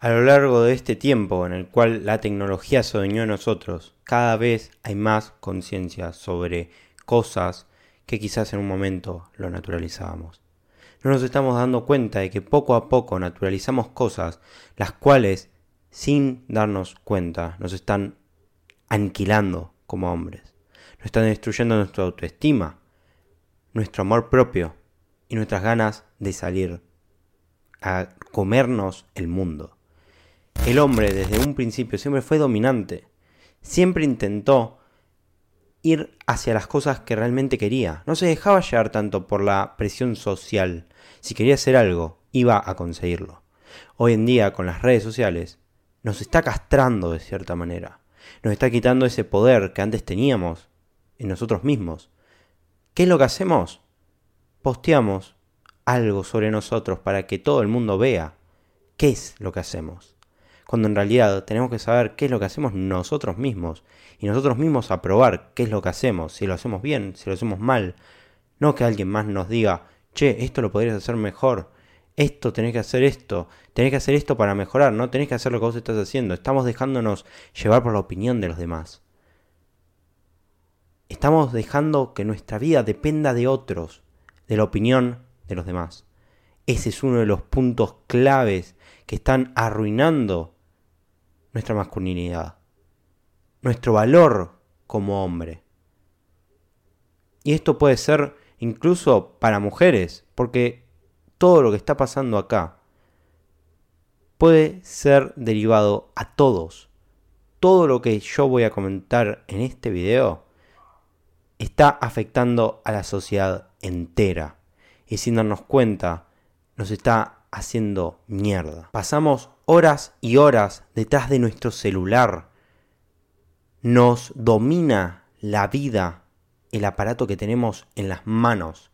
A lo largo de este tiempo en el cual la tecnología se de nosotros, cada vez hay más conciencia sobre cosas que quizás en un momento lo naturalizábamos. No nos estamos dando cuenta de que poco a poco naturalizamos cosas las cuales, sin darnos cuenta, nos están aniquilando como hombres. Nos están destruyendo nuestra autoestima, nuestro amor propio y nuestras ganas de salir a comernos el mundo. El hombre desde un principio siempre fue dominante. Siempre intentó ir hacia las cosas que realmente quería. No se dejaba llevar tanto por la presión social. Si quería hacer algo, iba a conseguirlo. Hoy en día, con las redes sociales, nos está castrando de cierta manera. Nos está quitando ese poder que antes teníamos en nosotros mismos. ¿Qué es lo que hacemos? Posteamos algo sobre nosotros para que todo el mundo vea qué es lo que hacemos cuando en realidad tenemos que saber qué es lo que hacemos nosotros mismos y nosotros mismos aprobar qué es lo que hacemos, si lo hacemos bien, si lo hacemos mal. No que alguien más nos diga, che, esto lo podrías hacer mejor, esto tenés que hacer esto, tenés que hacer esto para mejorar, no tenés que hacer lo que vos estás haciendo. Estamos dejándonos llevar por la opinión de los demás. Estamos dejando que nuestra vida dependa de otros, de la opinión de los demás. Ese es uno de los puntos claves que están arruinando nuestra masculinidad, nuestro valor como hombre. Y esto puede ser incluso para mujeres, porque todo lo que está pasando acá puede ser derivado a todos. Todo lo que yo voy a comentar en este video está afectando a la sociedad entera. Y sin darnos cuenta, nos está haciendo mierda. Pasamos horas y horas detrás de nuestro celular. Nos domina la vida el aparato que tenemos en las manos.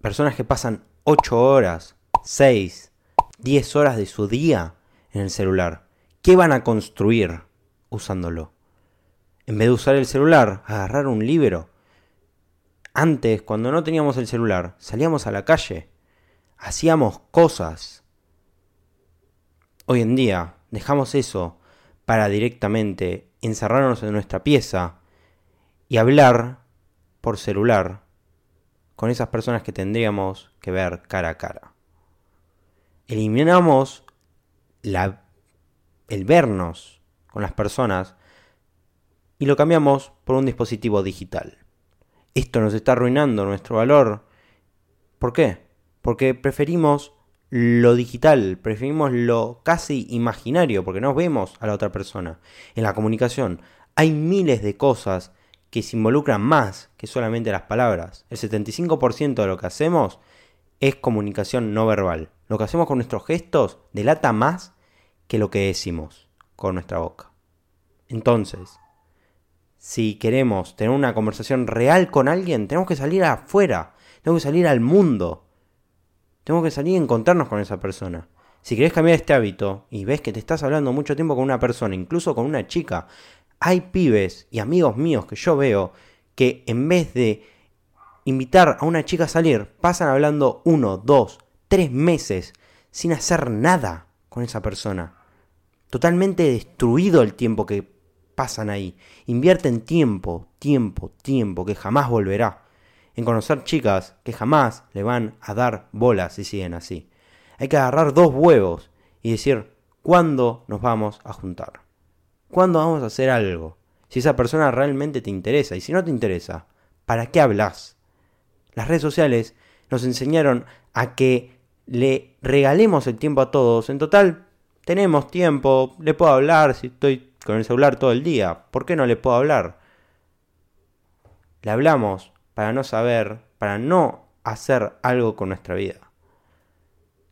Personas que pasan 8 horas, 6, 10 horas de su día en el celular. ¿Qué van a construir usándolo? En vez de usar el celular, agarrar un libro. Antes, cuando no teníamos el celular, salíamos a la calle, hacíamos cosas, Hoy en día dejamos eso para directamente encerrarnos en nuestra pieza y hablar por celular con esas personas que tendríamos que ver cara a cara. Eliminamos la, el vernos con las personas y lo cambiamos por un dispositivo digital. Esto nos está arruinando nuestro valor. ¿Por qué? Porque preferimos lo digital, preferimos lo casi imaginario, porque no vemos a la otra persona. En la comunicación hay miles de cosas que se involucran más que solamente las palabras. El 75% de lo que hacemos es comunicación no verbal. Lo que hacemos con nuestros gestos delata más que lo que decimos con nuestra boca. Entonces, si queremos tener una conversación real con alguien, tenemos que salir afuera, tenemos que salir al mundo, tengo que salir y encontrarnos con esa persona. Si querés cambiar este hábito y ves que te estás hablando mucho tiempo con una persona, incluso con una chica, hay pibes y amigos míos que yo veo que en vez de invitar a una chica a salir, pasan hablando uno, dos, tres meses sin hacer nada con esa persona. Totalmente destruido el tiempo que pasan ahí. Invierten tiempo, tiempo, tiempo que jamás volverá en conocer chicas que jamás le van a dar bolas si siguen así. Hay que agarrar dos huevos y decir, ¿cuándo nos vamos a juntar? ¿Cuándo vamos a hacer algo? Si esa persona realmente te interesa y si no te interesa, ¿para qué hablas? Las redes sociales nos enseñaron a que le regalemos el tiempo a todos. En total, tenemos tiempo, le puedo hablar si estoy con el celular todo el día. ¿Por qué no le puedo hablar? Le hablamos para no saber, para no hacer algo con nuestra vida.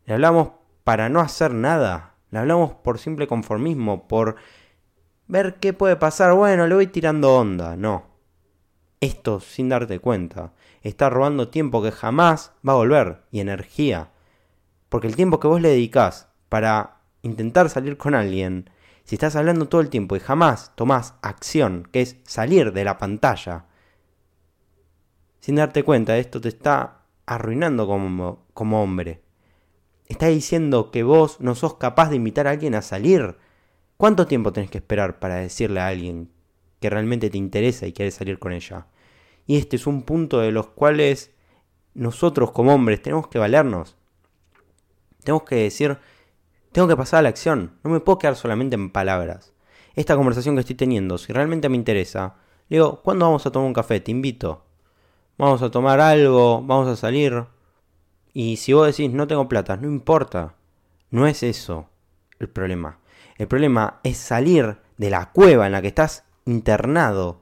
Le hablamos para no hacer nada. Le hablamos por simple conformismo, por ver qué puede pasar. Bueno, le voy tirando onda. No. Esto, sin darte cuenta, está robando tiempo que jamás va a volver y energía. Porque el tiempo que vos le dedicás para intentar salir con alguien, si estás hablando todo el tiempo y jamás tomás acción, que es salir de la pantalla, sin darte cuenta, esto te está arruinando como, como hombre. Está diciendo que vos no sos capaz de invitar a alguien a salir. ¿Cuánto tiempo tenés que esperar para decirle a alguien que realmente te interesa y quieres salir con ella? Y este es un punto de los cuales nosotros como hombres tenemos que valernos. Tenemos que decir, tengo que pasar a la acción. No me puedo quedar solamente en palabras. Esta conversación que estoy teniendo, si realmente me interesa, le digo, ¿cuándo vamos a tomar un café? Te invito. Vamos a tomar algo, vamos a salir. Y si vos decís, no tengo plata, no importa. No es eso el problema. El problema es salir de la cueva en la que estás internado.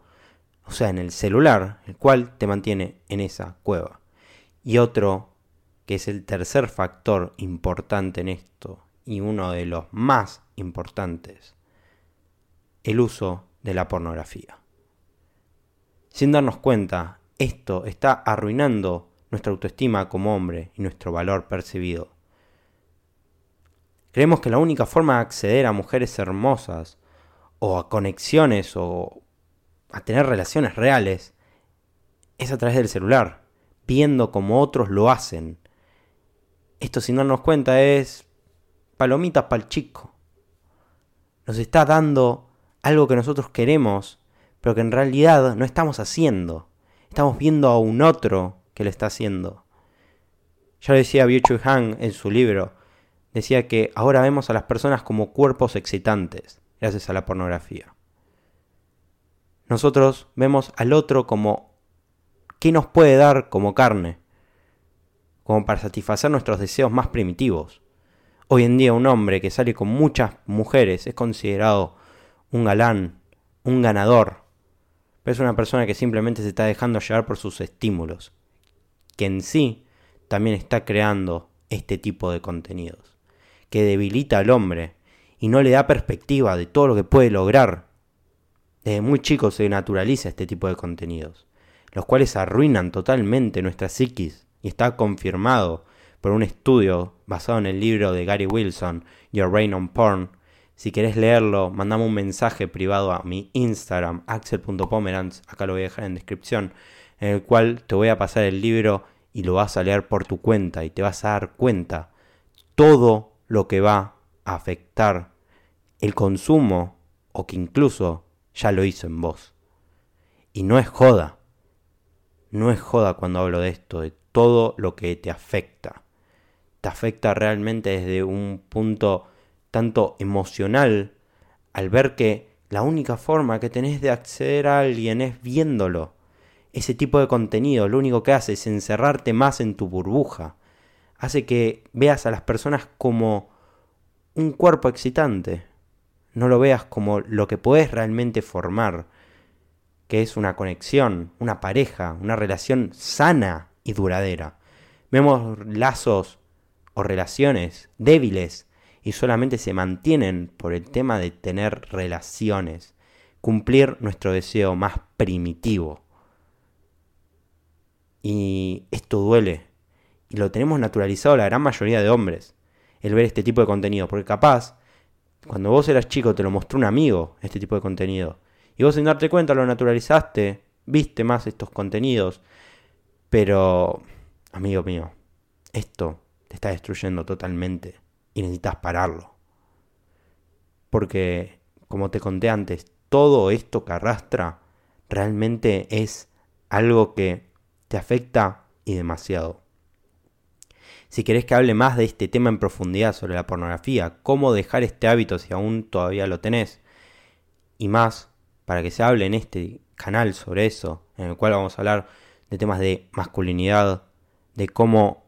O sea, en el celular, el cual te mantiene en esa cueva. Y otro, que es el tercer factor importante en esto, y uno de los más importantes, el uso de la pornografía. Sin darnos cuenta, esto está arruinando nuestra autoestima como hombre y nuestro valor percibido. Creemos que la única forma de acceder a mujeres hermosas, o a conexiones, o a tener relaciones reales, es a través del celular, viendo como otros lo hacen. Esto sin darnos cuenta es palomitas para el chico. Nos está dando algo que nosotros queremos, pero que en realidad no estamos haciendo. Estamos viendo a un otro que lo está haciendo. Ya lo decía Byung Han en su libro, decía que ahora vemos a las personas como cuerpos excitantes, gracias a la pornografía. Nosotros vemos al otro como qué nos puede dar como carne, como para satisfacer nuestros deseos más primitivos. Hoy en día un hombre que sale con muchas mujeres es considerado un galán, un ganador, pero es una persona que simplemente se está dejando llevar por sus estímulos que en sí también está creando este tipo de contenidos, que debilita al hombre y no le da perspectiva de todo lo que puede lograr. Desde muy chico se naturaliza este tipo de contenidos, los cuales arruinan totalmente nuestra psiquis y está confirmado por un estudio basado en el libro de Gary Wilson, Your Brain on Porn. Si querés leerlo, mandame un mensaje privado a mi Instagram, axel.pomerantz, acá lo voy a dejar en descripción, en el cual te voy a pasar el libro y lo vas a leer por tu cuenta y te vas a dar cuenta todo lo que va a afectar el consumo o que incluso ya lo hizo en vos. Y no es joda, no es joda cuando hablo de esto, de todo lo que te afecta. Te afecta realmente desde un punto tanto emocional al ver que la única forma que tenés de acceder a alguien es viéndolo ese tipo de contenido lo único que hace es encerrarte más en tu burbuja. Hace que veas a las personas como un cuerpo excitante. No lo veas como lo que puedes realmente formar, que es una conexión, una pareja, una relación sana y duradera. Vemos lazos o relaciones débiles y solamente se mantienen por el tema de tener relaciones, cumplir nuestro deseo más primitivo. Y esto duele. Y lo tenemos naturalizado la gran mayoría de hombres, el ver este tipo de contenido. Porque capaz, cuando vos eras chico te lo mostró un amigo, este tipo de contenido. Y vos sin darte cuenta lo naturalizaste, viste más estos contenidos. Pero, amigo mío, esto te está destruyendo totalmente y necesitas pararlo. Porque, como te conté antes, todo esto que arrastra realmente es algo que te afecta y demasiado. Si querés que hable más de este tema en profundidad sobre la pornografía, cómo dejar este hábito si aún todavía lo tenés, y más para que se hable en este canal sobre eso, en el cual vamos a hablar de temas de masculinidad, de cómo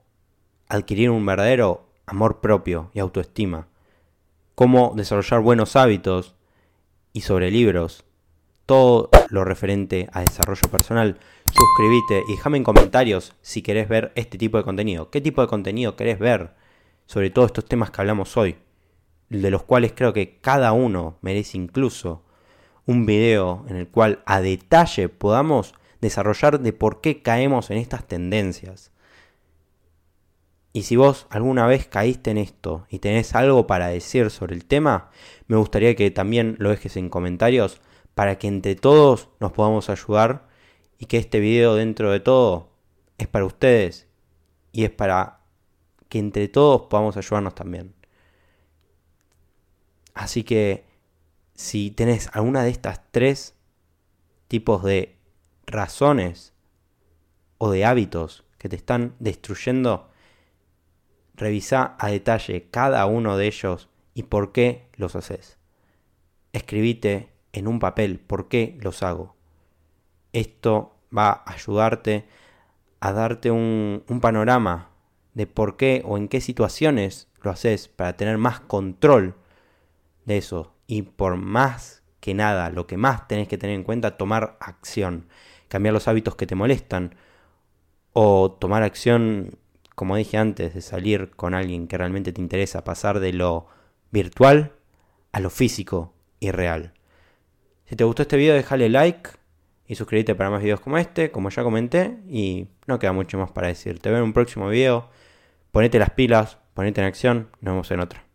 adquirir un verdadero amor propio y autoestima, cómo desarrollar buenos hábitos y sobre libros, todo lo referente a desarrollo personal. Suscríbete y déjame en comentarios si querés ver este tipo de contenido. ¿Qué tipo de contenido querés ver sobre todos estos temas que hablamos hoy? De los cuales creo que cada uno merece incluso un video en el cual a detalle podamos desarrollar de por qué caemos en estas tendencias. Y si vos alguna vez caíste en esto y tenés algo para decir sobre el tema, me gustaría que también lo dejes en comentarios para que entre todos nos podamos ayudar y que este video dentro de todo es para ustedes y es para que entre todos podamos ayudarnos también. Así que si tenés alguna de estas tres tipos de razones o de hábitos que te están destruyendo, revisa a detalle cada uno de ellos y por qué los haces. Escribite en un papel por qué los hago. Esto va a ayudarte a darte un, panorama de por qué o en qué situaciones lo haces para tener más control de eso. Y por más que nada, lo que más tenés que tener en cuenta, tomar acción. Cambiar los hábitos que te molestan. O tomar acción, como dije antes, de salir con alguien que realmente te interesa. Pasar de lo virtual a lo físico y real. Si te gustó este video, déjale like y suscríbete para más videos como este, como ya comenté. Y no queda mucho más para decir. Te veo en un próximo video. Ponete las pilas, ponete en acción. Nos vemos en otro.